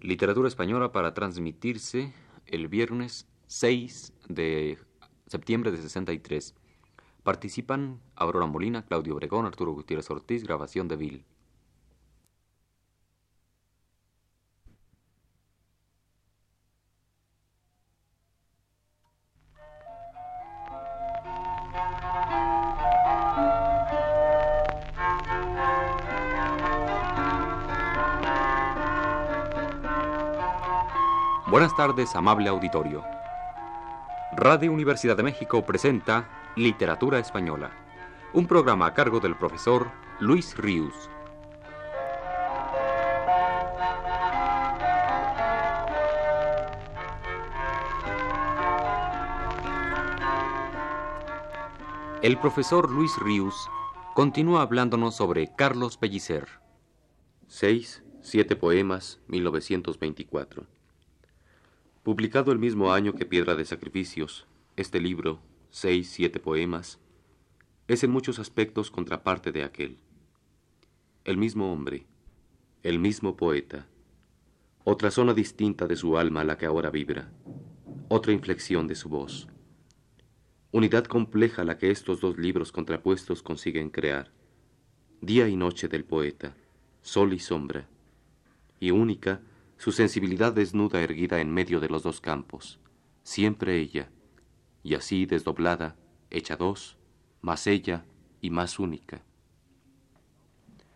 Literatura Española para transmitirse el viernes 6 de septiembre de 63. Participan Aurora Molina, Claudio Obregón, Arturo Gutiérrez Ortiz, grabación de Bill. Tardes, amable auditorio. Radio Universidad de México presenta Literatura Española, un programa a cargo del profesor Luis Ríos. El profesor Luis Ríos continúa hablándonos sobre Carlos Pellicer. 6, 7 poemas, 1924. Publicado el mismo año que Piedra de Sacrificios, este libro, seis, siete poemas, es en muchos aspectos contraparte de aquel. El mismo hombre, el mismo poeta, otra zona distinta de su alma la que ahora vibra, otra inflexión de su voz. Unidad compleja la que estos dos libros contrapuestos consiguen crear. Día y noche del poeta, sol y sombra, y única su sensibilidad desnuda erguida en medio de los dos campos, siempre ella, y así desdoblada, hecha dos, más ella y más única.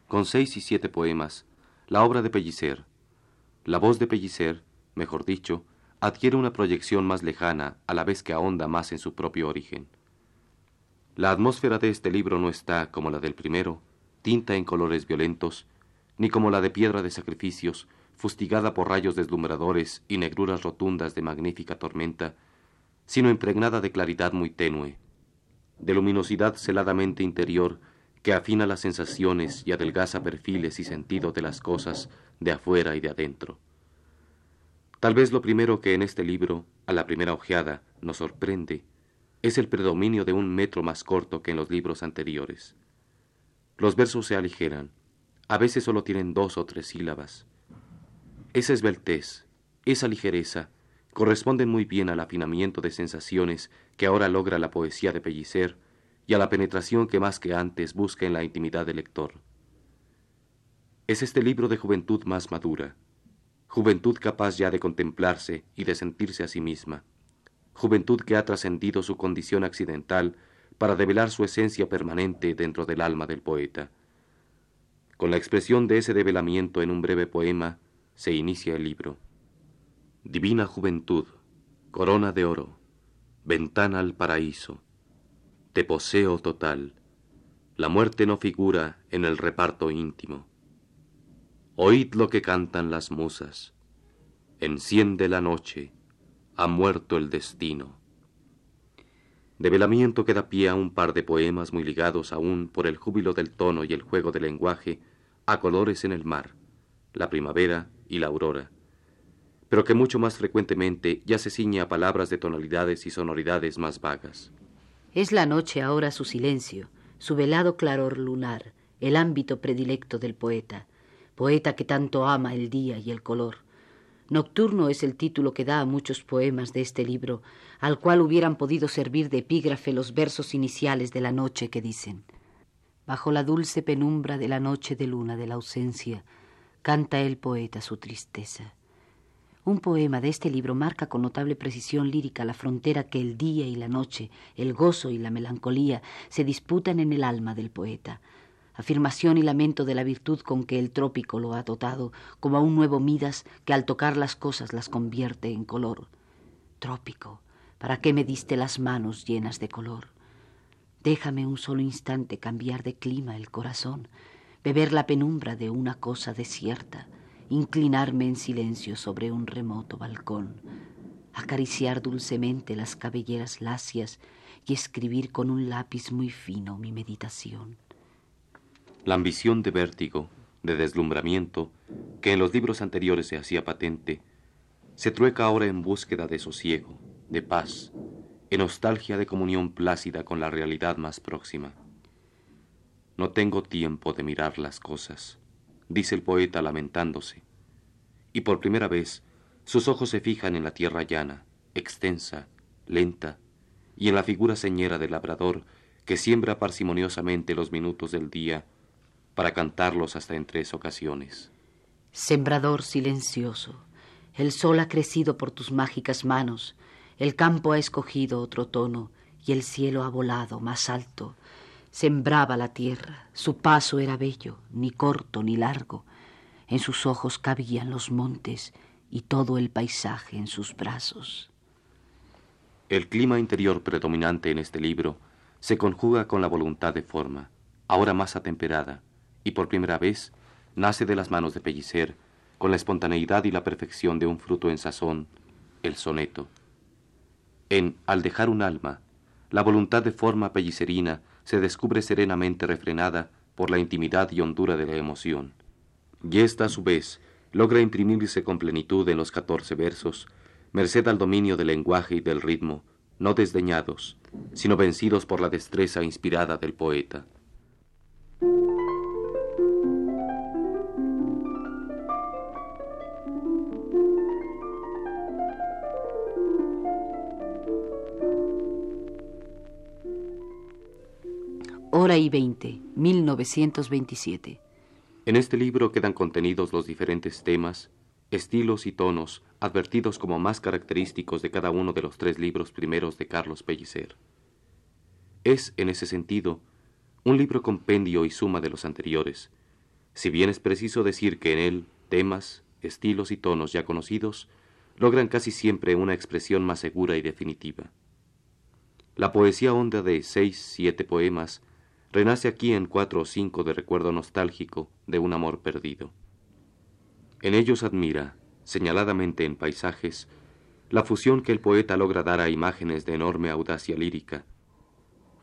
Con seis y siete poemas, la obra de Pellicer, la voz de Pellicer, mejor dicho, adquiere una proyección más lejana a la vez que ahonda más en su propio origen. La atmósfera de este libro no está, como la del primero, tinta en colores violentos, ni como la de piedra de sacrificios, fustigada por rayos deslumbradores y negruras rotundas de magnífica tormenta, sino impregnada de claridad muy tenue, de luminosidad celadamente interior que afina las sensaciones y adelgaza perfiles y sentidos de las cosas de afuera y de adentro. Tal vez lo primero que en este libro, a la primera ojeada, nos sorprende, es el predominio de un metro más corto que en los libros anteriores. Los versos se aligeran, a veces solo tienen dos o tres sílabas, esa esbeltez, esa ligereza, corresponden muy bien al afinamiento de sensaciones que ahora logra la poesía de Pellicer y a la penetración que más que antes busca en la intimidad del lector. Es este libro de juventud más madura, juventud capaz ya de contemplarse y de sentirse a sí misma, juventud que ha trascendido su condición accidental para develar su esencia permanente dentro del alma del poeta. Con la expresión de ese develamiento en un breve poema, se inicia el libro. Divina juventud, corona de oro, ventana al paraíso, te poseo total, la muerte no figura en el reparto íntimo. Oíd lo que cantan las musas, enciende la noche, ha muerto el destino. Develamiento que da pie a un par de poemas muy ligados aún por el júbilo del tono y el juego del lenguaje a colores en el mar, la primavera y la aurora, pero que mucho más frecuentemente ya se ciñe a palabras de tonalidades y sonoridades más vagas. Es la noche ahora su silencio, su velado claror lunar, el ámbito predilecto del poeta, poeta que tanto ama el día y el color. Nocturno es el título que da a muchos poemas de este libro, al cual hubieran podido servir de epígrafe los versos iniciales de la noche que dicen Bajo la dulce penumbra de la noche de luna de la ausencia, canta el poeta su tristeza. Un poema de este libro marca con notable precisión lírica la frontera que el día y la noche, el gozo y la melancolía se disputan en el alma del poeta. Afirmación y lamento de la virtud con que el trópico lo ha dotado, como a un nuevo Midas que al tocar las cosas las convierte en color. Trópico, ¿para qué me diste las manos llenas de color? Déjame un solo instante cambiar de clima el corazón beber la penumbra de una cosa desierta, inclinarme en silencio sobre un remoto balcón, acariciar dulcemente las cabelleras lacias y escribir con un lápiz muy fino mi meditación. La ambición de vértigo, de deslumbramiento, que en los libros anteriores se hacía patente, se trueca ahora en búsqueda de sosiego, de paz, en nostalgia de comunión plácida con la realidad más próxima. No tengo tiempo de mirar las cosas, dice el poeta lamentándose. y por primera vez sus ojos se fijan en la tierra llana, extensa, lenta, y en la figura señera del labrador que siembra parsimoniosamente los minutos del día para cantarlos hasta en tres ocasiones. Sembrador silencioso, el sol ha crecido por tus mágicas manos, el campo ha escogido otro tono y el cielo ha volado más alto. Sembraba la tierra, su paso era bello, ni corto ni largo. En sus ojos cabían los montes y todo el paisaje en sus brazos. El clima interior predominante en este libro se conjuga con la voluntad de forma, ahora más atemperada, y por primera vez nace de las manos de Pellicer, con la espontaneidad y la perfección de un fruto en sazón, el soneto. En Al dejar un alma, la voluntad de forma pellicerina se descubre serenamente refrenada por la intimidad y hondura de la emoción. Y esta, a su vez, logra imprimirse con plenitud en los catorce versos, merced al dominio del lenguaje y del ritmo, no desdeñados, sino vencidos por la destreza inspirada del poeta. Hora y veinte, 1927. En este libro quedan contenidos los diferentes temas, estilos y tonos advertidos como más característicos de cada uno de los tres libros primeros de Carlos Pellicer. Es, en ese sentido, un libro compendio y suma de los anteriores, si bien es preciso decir que en él temas, estilos y tonos ya conocidos logran casi siempre una expresión más segura y definitiva. La poesía honda de seis, siete poemas renace aquí en cuatro o cinco de recuerdo nostálgico de un amor perdido. En ellos admira, señaladamente en paisajes, la fusión que el poeta logra dar a imágenes de enorme audacia lírica,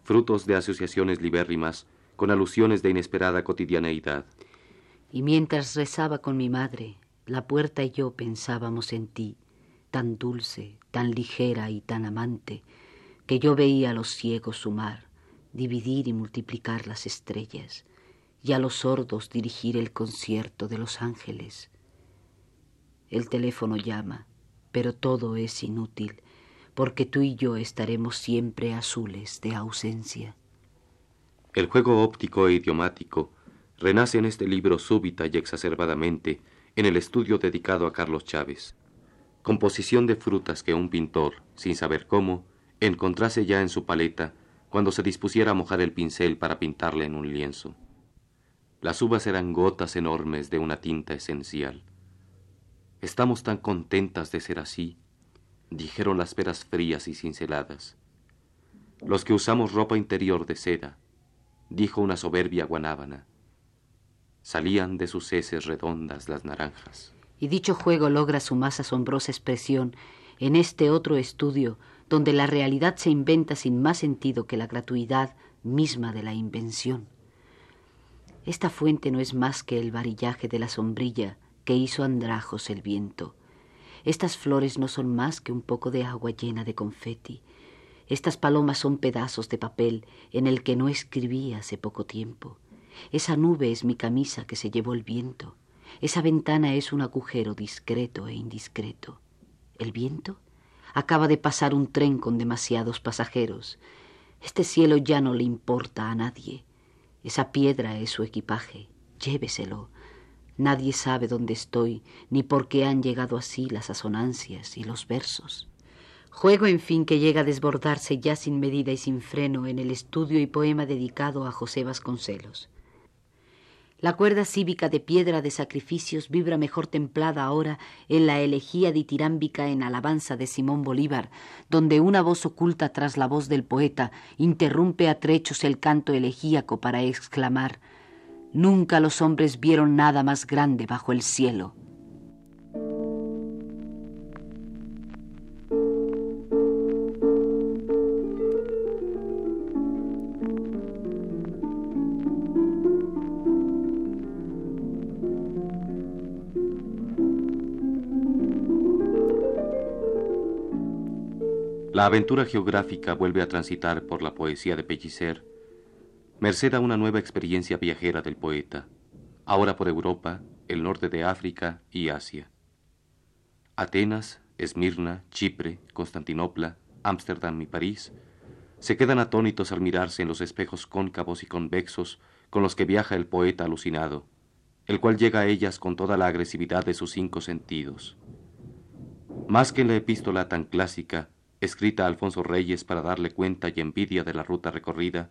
frutos de asociaciones libérrimas con alusiones de inesperada cotidianeidad. Y mientras rezaba con mi madre, la puerta y yo pensábamos en ti, tan dulce, tan ligera y tan amante, que yo veía a los ciegos sumar, dividir y multiplicar las estrellas, y a los sordos dirigir el concierto de los ángeles. El teléfono llama, pero todo es inútil, porque tú y yo estaremos siempre azules de ausencia. El juego óptico e idiomático renace en este libro súbita y exacerbadamente en el estudio dedicado a Carlos Chávez. Composición de frutas que un pintor, sin saber cómo, encontrase ya en su paleta cuando se dispusiera a mojar el pincel para pintarle en un lienzo. Las uvas eran gotas enormes de una tinta esencial. Estamos tan contentas de ser así, dijeron las peras frías y cinceladas. Los que usamos ropa interior de seda, dijo una soberbia guanábana. Salían de sus heces redondas las naranjas. Y dicho juego logra su más asombrosa expresión en este otro estudio donde la realidad se inventa sin más sentido que la gratuidad misma de la invención. Esta fuente no es más que el varillaje de la sombrilla que hizo andrajos el viento. Estas flores no son más que un poco de agua llena de confeti. Estas palomas son pedazos de papel en el que no escribí hace poco tiempo. Esa nube es mi camisa que se llevó el viento. Esa ventana es un agujero discreto e indiscreto. ¿El viento? Acaba de pasar un tren con demasiados pasajeros. Este cielo ya no le importa a nadie. Esa piedra es su equipaje. Lléveselo. Nadie sabe dónde estoy, ni por qué han llegado así las asonancias y los versos. Juego, en fin, que llega a desbordarse ya sin medida y sin freno en el estudio y poema dedicado a José Vasconcelos. La cuerda cívica de piedra de sacrificios vibra mejor templada ahora en la elegía ditirámbica en alabanza de Simón Bolívar, donde una voz oculta tras la voz del poeta interrumpe a trechos el canto elegíaco para exclamar Nunca los hombres vieron nada más grande bajo el cielo. La aventura geográfica vuelve a transitar por la poesía de Pellicer merced a una nueva experiencia viajera del poeta, ahora por Europa, el norte de África y Asia. Atenas, Esmirna, Chipre, Constantinopla, Ámsterdam y París se quedan atónitos al mirarse en los espejos cóncavos y convexos con los que viaja el poeta alucinado, el cual llega a ellas con toda la agresividad de sus cinco sentidos. Más que en la epístola tan clásica, escrita a Alfonso Reyes para darle cuenta y envidia de la ruta recorrida,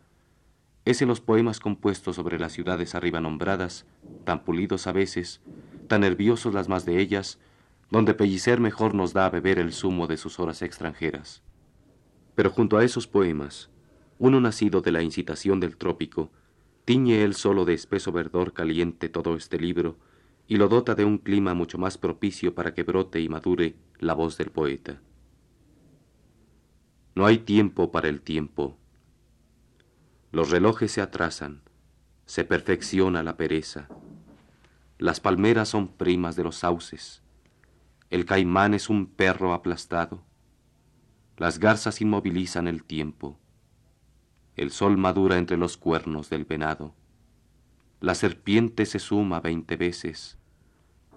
es en los poemas compuestos sobre las ciudades arriba nombradas, tan pulidos a veces, tan nerviosos las más de ellas, donde Pellicer mejor nos da a beber el zumo de sus horas extranjeras. Pero junto a esos poemas, uno nacido de la incitación del trópico, tiñe él solo de espeso verdor caliente todo este libro y lo dota de un clima mucho más propicio para que brote y madure la voz del poeta. No hay tiempo para el tiempo. Los relojes se atrasan, se perfecciona la pereza. Las palmeras son primas de los sauces. El caimán es un perro aplastado. Las garzas inmovilizan el tiempo. El sol madura entre los cuernos del venado. La serpiente se suma veinte veces.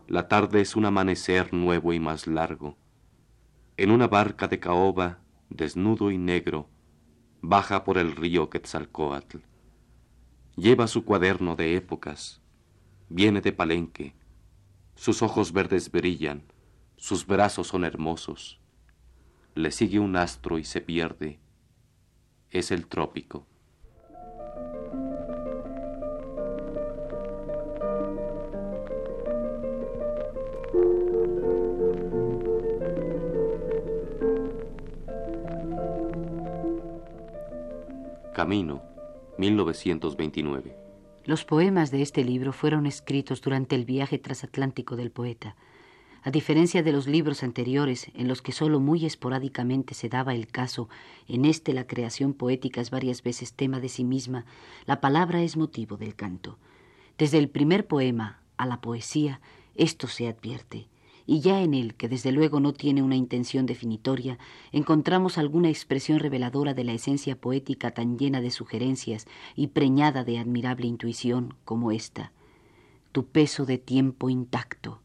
La tarde es un amanecer nuevo y más largo. En una barca de caoba, desnudo y negro, baja por el río Quetzalcoatl. Lleva su cuaderno de épocas. Viene de Palenque. Sus ojos verdes brillan. Sus brazos son hermosos le sigue un astro y se pierde. Es el trópico. Camino, 1929. Los poemas de este libro fueron escritos durante el viaje transatlántico del poeta. A diferencia de los libros anteriores, en los que sólo muy esporádicamente se daba el caso, en este la creación poética es varias veces tema de sí misma, la palabra es motivo del canto. Desde el primer poema a la poesía, esto se advierte, y ya en él, que desde luego no tiene una intención definitoria, encontramos alguna expresión reveladora de la esencia poética tan llena de sugerencias y preñada de admirable intuición como esta. Tu peso de tiempo intacto,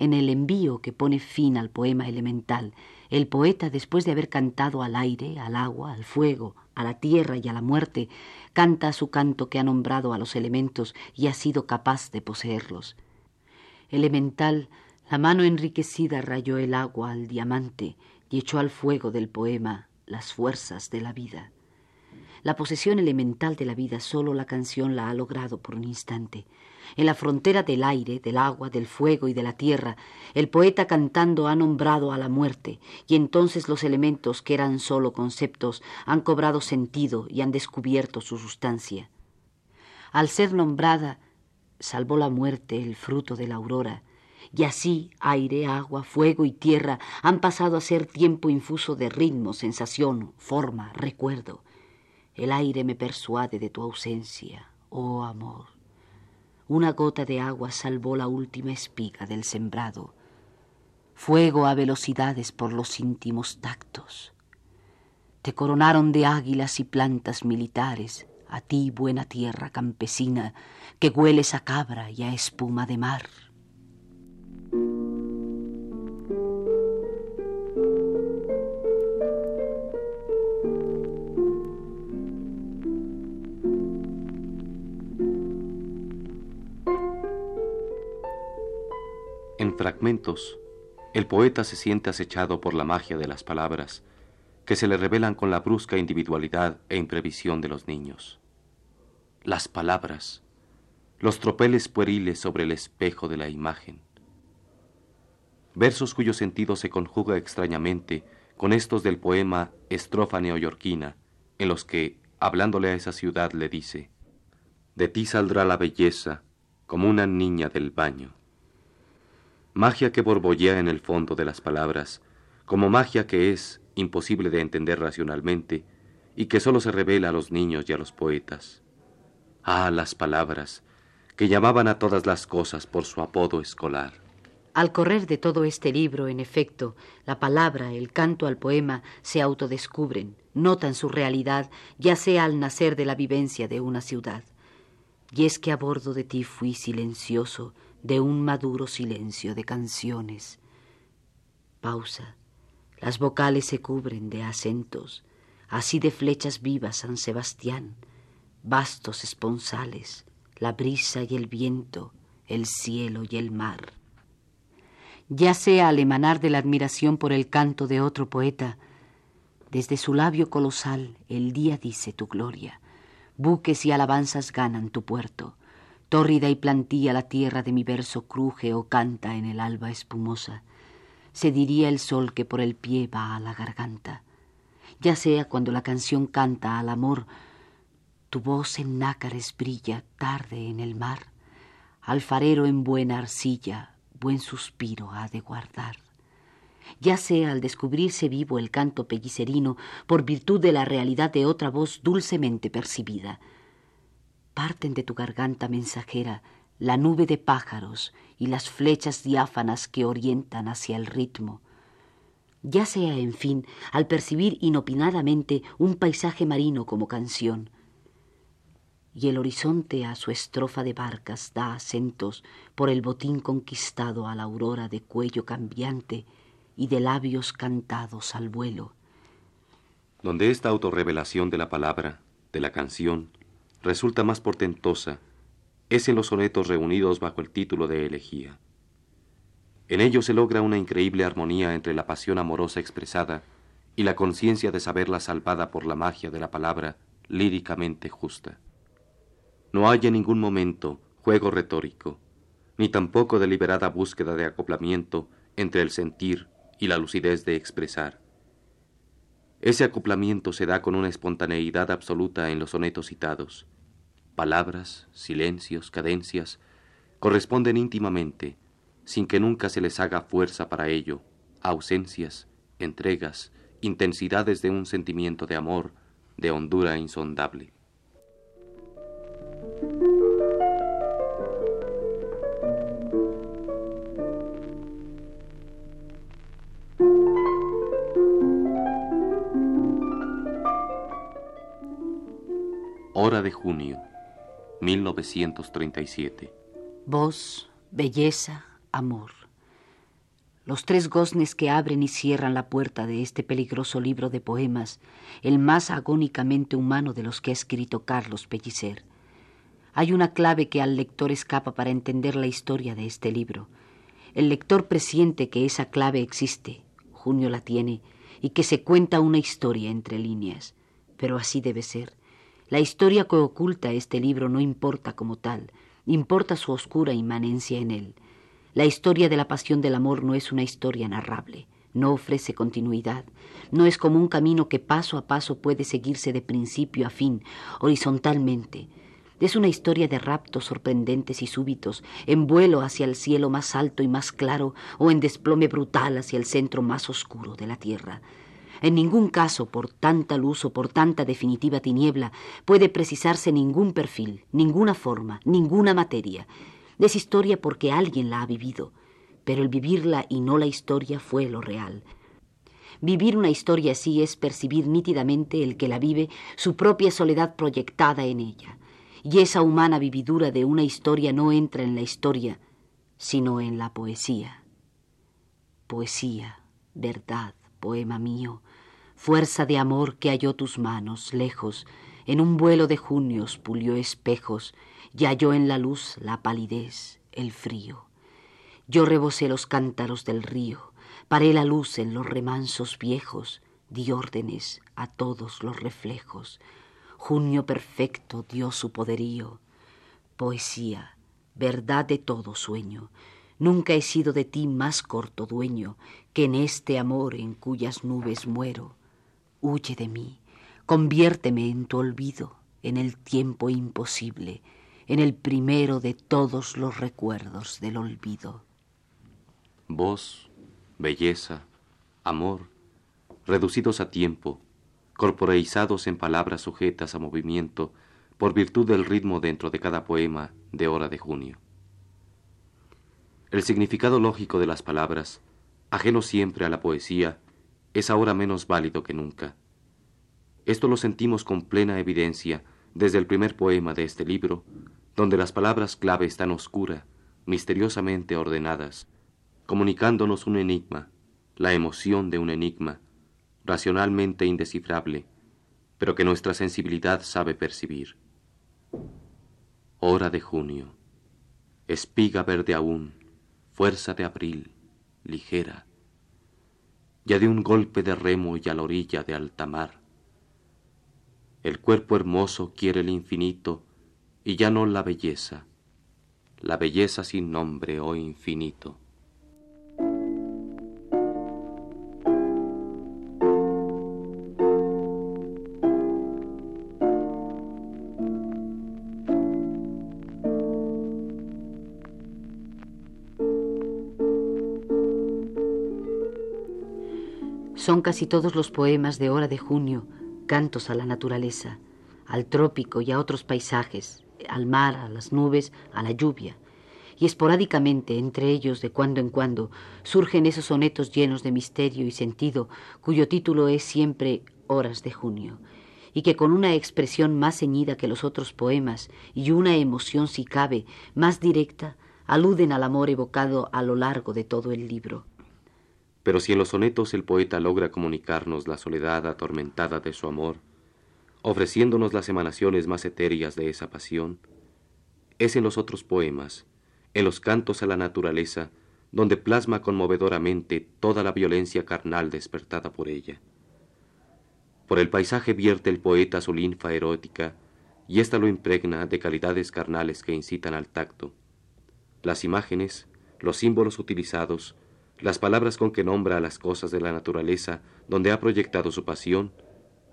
en el envío que pone fin al poema elemental, el poeta, después de haber cantado al aire, al agua, al fuego, a la tierra y a la muerte, canta su canto que ha nombrado a los elementos y ha sido capaz de poseerlos. Elemental, la mano enriquecida rayó el agua al diamante y echó al fuego del poema las fuerzas de la vida. La posesión elemental de la vida solo la canción la ha logrado por un instante. En la frontera del aire, del agua, del fuego y de la tierra, el poeta cantando ha nombrado a la muerte, y entonces los elementos que eran solo conceptos han cobrado sentido y han descubierto su sustancia. Al ser nombrada, salvó la muerte el fruto de la aurora, y así aire, agua, fuego y tierra han pasado a ser tiempo infuso de ritmo, sensación, forma, recuerdo. El aire me persuade de tu ausencia, oh amor. Una gota de agua salvó la última espiga del sembrado. Fuego a velocidades por los íntimos tactos. Te coronaron de águilas y plantas militares, a ti buena tierra campesina, que hueles a cabra y a espuma de mar. Fragmentos, el poeta se siente acechado por la magia de las palabras, que se le revelan con la brusca individualidad e imprevisión de los niños. Las palabras, los tropeles pueriles sobre el espejo de la imagen. Versos cuyo sentido se conjuga extrañamente con estos del poema Estrofa neoyorquina, en los que, hablándole a esa ciudad, le dice, De ti saldrá la belleza como una niña del baño magia que borbollea en el fondo de las palabras, como magia que es imposible de entender racionalmente y que sólo se revela a los niños y a los poetas. Ah, las palabras, que llamaban a todas las cosas por su apodo escolar. Al correr de todo este libro, en efecto, la palabra, el canto al poema se autodescubren, notan su realidad, ya sea al nacer de la vivencia de una ciudad. Y es que a bordo de ti fui silencioso, de un maduro silencio de canciones. Pausa. Las vocales se cubren de acentos, así de flechas vivas San Sebastián, vastos esponsales, la brisa y el viento, el cielo y el mar. Ya sea al emanar de la admiración por el canto de otro poeta, desde su labio colosal el día dice tu gloria, buques y alabanzas ganan tu puerto, tórrida y plantilla la tierra de mi verso cruje o canta en el alba espumosa, se diría el sol que por el pie va a la garganta, ya sea cuando la canción canta al amor, tu voz en nácares brilla tarde en el mar, alfarero en buena arcilla, buen suspiro ha de guardar. Ya sea al descubrirse vivo el canto pellicerino por virtud de la realidad de otra voz dulcemente percibida. Parten de tu garganta mensajera la nube de pájaros y las flechas diáfanas que orientan hacia el ritmo. Ya sea, en fin, al percibir inopinadamente un paisaje marino como canción, y el horizonte a su estrofa de barcas da acentos por el botín conquistado a la aurora de cuello cambiante y de labios cantados al vuelo. Donde esta autorrevelación de la palabra, de la canción, resulta más portentosa, es en los sonetos reunidos bajo el título de elegía. En ellos se logra una increíble armonía entre la pasión amorosa expresada y la conciencia de saberla salvada por la magia de la palabra líricamente justa. No hay en ningún momento juego retórico, ni tampoco deliberada búsqueda de acoplamiento entre el sentir y la lucidez de expresar. Ese acoplamiento se da con una espontaneidad absoluta en los sonetos citados. Palabras, silencios, cadencias, corresponden íntimamente, sin que nunca se les haga fuerza para ello, ausencias, entregas, intensidades de un sentimiento de amor, de hondura insondable. Junio, 1937. Voz, belleza, amor. Los tres goznes que abren y cierran la puerta de este peligroso libro de poemas, el más agónicamente humano de los que ha escrito Carlos Pellicer. Hay una clave que al lector escapa para entender la historia de este libro. El lector presiente que esa clave existe, Junio la tiene, y que se cuenta una historia entre líneas. Pero así debe ser. La historia que oculta este libro no importa como tal, importa su oscura inmanencia en él. La historia de la pasión del amor no es una historia narrable, no ofrece continuidad, no es como un camino que paso a paso puede seguirse de principio a fin, horizontalmente, es una historia de raptos sorprendentes y súbitos, en vuelo hacia el cielo más alto y más claro, o en desplome brutal hacia el centro más oscuro de la tierra. En ningún caso, por tanta luz o por tanta definitiva tiniebla, puede precisarse ningún perfil, ninguna forma, ninguna materia. Es historia porque alguien la ha vivido, pero el vivirla y no la historia fue lo real. Vivir una historia así es percibir nítidamente el que la vive su propia soledad proyectada en ella y esa humana vividura de una historia no entra en la historia, sino en la poesía. Poesía, verdad, poema mío, fuerza de amor que halló tus manos lejos, en un vuelo de junios pulió espejos y halló en la luz la palidez, el frío. Yo rebosé los cántaros del río, paré la luz en los remansos viejos, di órdenes a todos los reflejos, Junio perfecto dio su poderío. Poesía, verdad de todo sueño. Nunca he sido de ti más corto dueño que en este amor en cuyas nubes muero. Huye de mí, conviérteme en tu olvido, en el tiempo imposible, en el primero de todos los recuerdos del olvido. Voz, belleza, amor, reducidos a tiempo, corporeizados en palabras sujetas a movimiento por virtud del ritmo dentro de cada poema de hora de junio. El significado lógico de las palabras, ajeno siempre a la poesía, es ahora menos válido que nunca. Esto lo sentimos con plena evidencia desde el primer poema de este libro, donde las palabras clave están oscura, misteriosamente ordenadas, comunicándonos un enigma, la emoción de un enigma, racionalmente indescifrable, pero que nuestra sensibilidad sabe percibir. Hora de junio, espiga verde aún, fuerza de abril, ligera, ya de un golpe de remo y a la orilla de alta mar. El cuerpo hermoso quiere el infinito y ya no la belleza, la belleza sin nombre, oh infinito. Son casi todos los poemas de Hora de Junio cantos a la naturaleza, al trópico y a otros paisajes, al mar, a las nubes, a la lluvia. Y esporádicamente, entre ellos, de cuando en cuando, surgen esos sonetos llenos de misterio y sentido, cuyo título es siempre Horas de Junio, y que con una expresión más ceñida que los otros poemas y una emoción, si cabe, más directa, aluden al amor evocado a lo largo de todo el libro. Pero si en los sonetos el poeta logra comunicarnos la soledad atormentada de su amor, ofreciéndonos las emanaciones más etéreas de esa pasión, es en los otros poemas, en los cantos a la naturaleza, donde plasma conmovedoramente toda la violencia carnal despertada por ella. Por el paisaje vierte el poeta su linfa erótica, y ésta lo impregna de calidades carnales que incitan al tacto. Las imágenes, los símbolos utilizados, las palabras con que nombra a las cosas de la naturaleza donde ha proyectado su pasión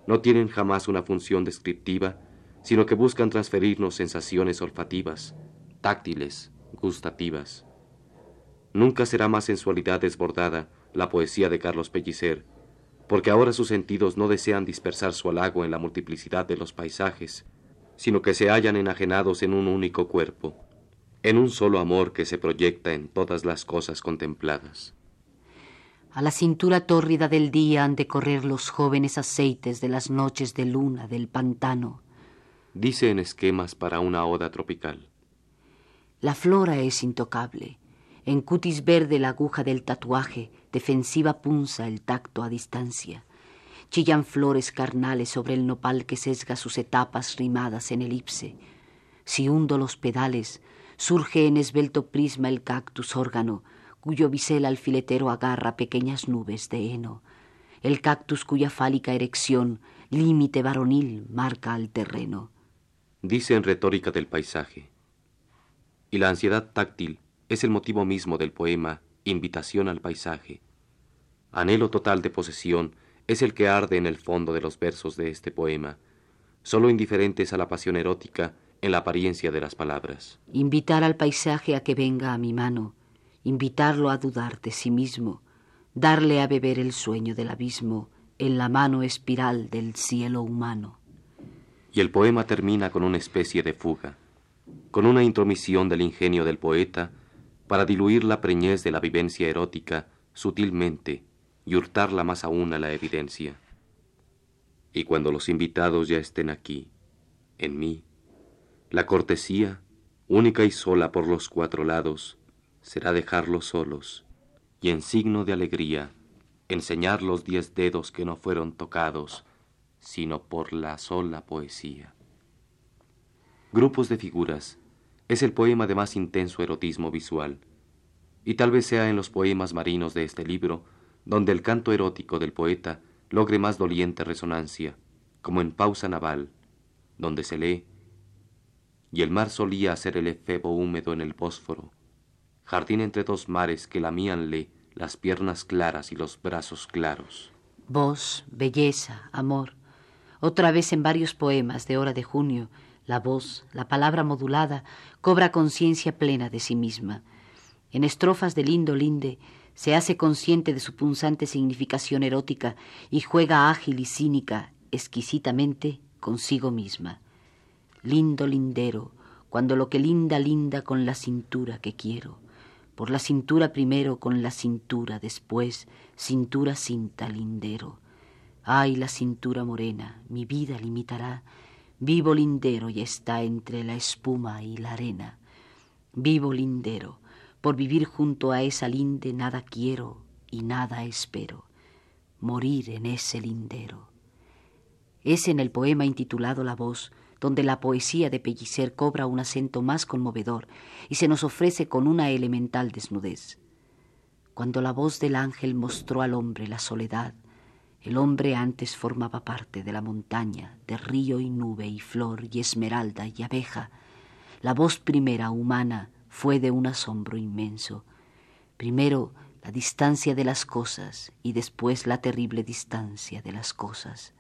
no tienen jamás una función descriptiva, sino que buscan transferirnos sensaciones olfativas, táctiles, gustativas. Nunca será más sensualidad desbordada la poesía de Carlos Pellicer, porque ahora sus sentidos no desean dispersar su halago en la multiplicidad de los paisajes, sino que se hallan enajenados en un único cuerpo, en un solo amor que se proyecta en todas las cosas contempladas. A la cintura tórrida del día han de correr los jóvenes aceites de las noches de luna del pantano. Dice en esquemas para una oda tropical. La flora es intocable. En cutis verde la aguja del tatuaje, defensiva punza el tacto a distancia. Chillan flores carnales sobre el nopal que sesga sus etapas rimadas en elipse. Si hundo los pedales, surge en esbelto prisma el cactus órgano, cuyo bisel alfiletero agarra pequeñas nubes de heno, el cactus cuya fálica erección, límite varonil, marca al terreno. Dice en retórica del paisaje. Y la ansiedad táctil es el motivo mismo del poema Invitación al paisaje. Anhelo total de posesión es el que arde en el fondo de los versos de este poema, solo indiferentes a la pasión erótica en la apariencia de las palabras. Invitar al paisaje a que venga a mi mano, invitarlo a dudar de sí mismo, darle a beber el sueño del abismo en la mano espiral del cielo humano. Y el poema termina con una especie de fuga, con una intromisión del ingenio del poeta para diluir la preñez de la vivencia erótica sutilmente y hurtarla más aún a la evidencia. Y cuando los invitados ya estén aquí, en mí, la cortesía, única y sola por los cuatro lados, será dejarlos solos y en signo de alegría enseñar los diez dedos que no fueron tocados, sino por la sola poesía. Grupos de figuras es el poema de más intenso erotismo visual, y tal vez sea en los poemas marinos de este libro donde el canto erótico del poeta logre más doliente resonancia, como en Pausa Naval, donde se lee, y el mar solía hacer el efebo húmedo en el Bósforo, jardín entre dos mares que lamíanle las piernas claras y los brazos claros. Voz, belleza, amor. Otra vez en varios poemas de hora de junio, la voz, la palabra modulada, cobra conciencia plena de sí misma. En estrofas de lindo linde se hace consciente de su punzante significación erótica y juega ágil y cínica, exquisitamente, consigo misma. Lindo lindero, cuando lo que linda linda con la cintura que quiero por la cintura primero con la cintura después, cintura cinta lindero. Ay, la cintura morena, mi vida limitará, vivo lindero y está entre la espuma y la arena. Vivo lindero, por vivir junto a esa linde nada quiero, y nada espero, morir en ese lindero. Es en el poema intitulado La voz, donde la poesía de Pellicer cobra un acento más conmovedor y se nos ofrece con una elemental desnudez. Cuando la voz del ángel mostró al hombre la soledad, el hombre antes formaba parte de la montaña, de río y nube y flor y esmeralda y abeja. La voz primera humana fue de un asombro inmenso. Primero la distancia de las cosas y después la terrible distancia de las cosas.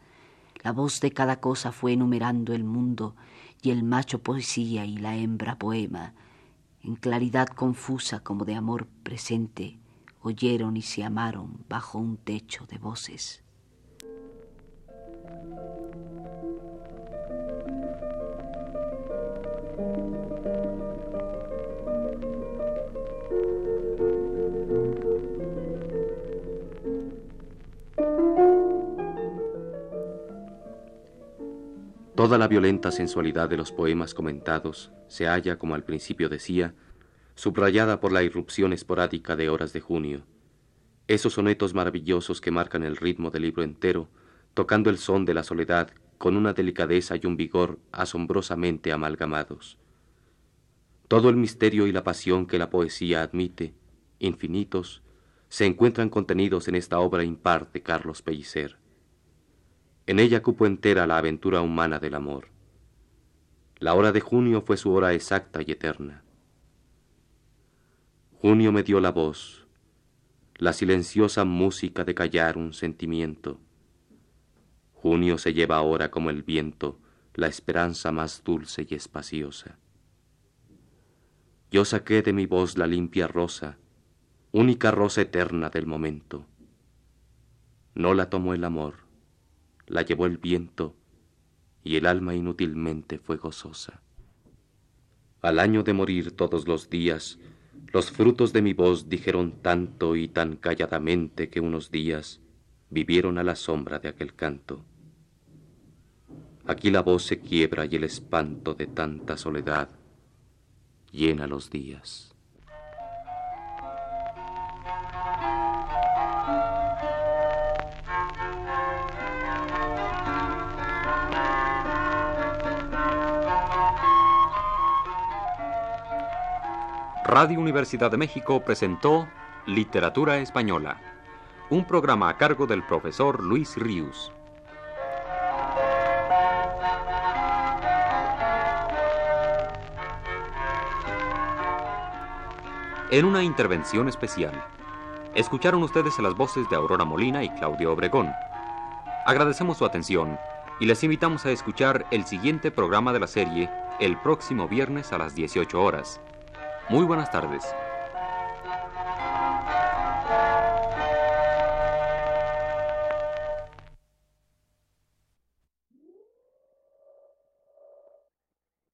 La voz de cada cosa fue enumerando el mundo y el macho poesía y la hembra poema, en claridad confusa como de amor presente, oyeron y se amaron bajo un techo de voces. Toda la violenta sensualidad de los poemas comentados se halla, como al principio decía, subrayada por la irrupción esporádica de horas de junio. Esos sonetos maravillosos que marcan el ritmo del libro entero, tocando el son de la soledad con una delicadeza y un vigor asombrosamente amalgamados. Todo el misterio y la pasión que la poesía admite, infinitos, se encuentran contenidos en esta obra impar de Carlos Pellicer. En ella cupo entera la aventura humana del amor. La hora de junio fue su hora exacta y eterna. Junio me dio la voz, la silenciosa música de callar un sentimiento. Junio se lleva ahora como el viento la esperanza más dulce y espaciosa. Yo saqué de mi voz la limpia rosa, única rosa eterna del momento. No la tomó el amor, la llevó el viento y el alma inútilmente fue gozosa. Al año de morir todos los días, los frutos de mi voz dijeron tanto y tan calladamente que unos días vivieron a la sombra de aquel canto. Aquí la voz se quiebra y el espanto de tanta soledad llena los días. Radio Universidad de México presentó Literatura Española, un programa a cargo del profesor Luis Ríos. En una intervención especial, escucharon ustedes las voces de Aurora Molina y Claudio Obregón. Agradecemos su atención y les invitamos a escuchar el siguiente programa de la serie el próximo viernes a las 18 horas. Muy buenas tardes.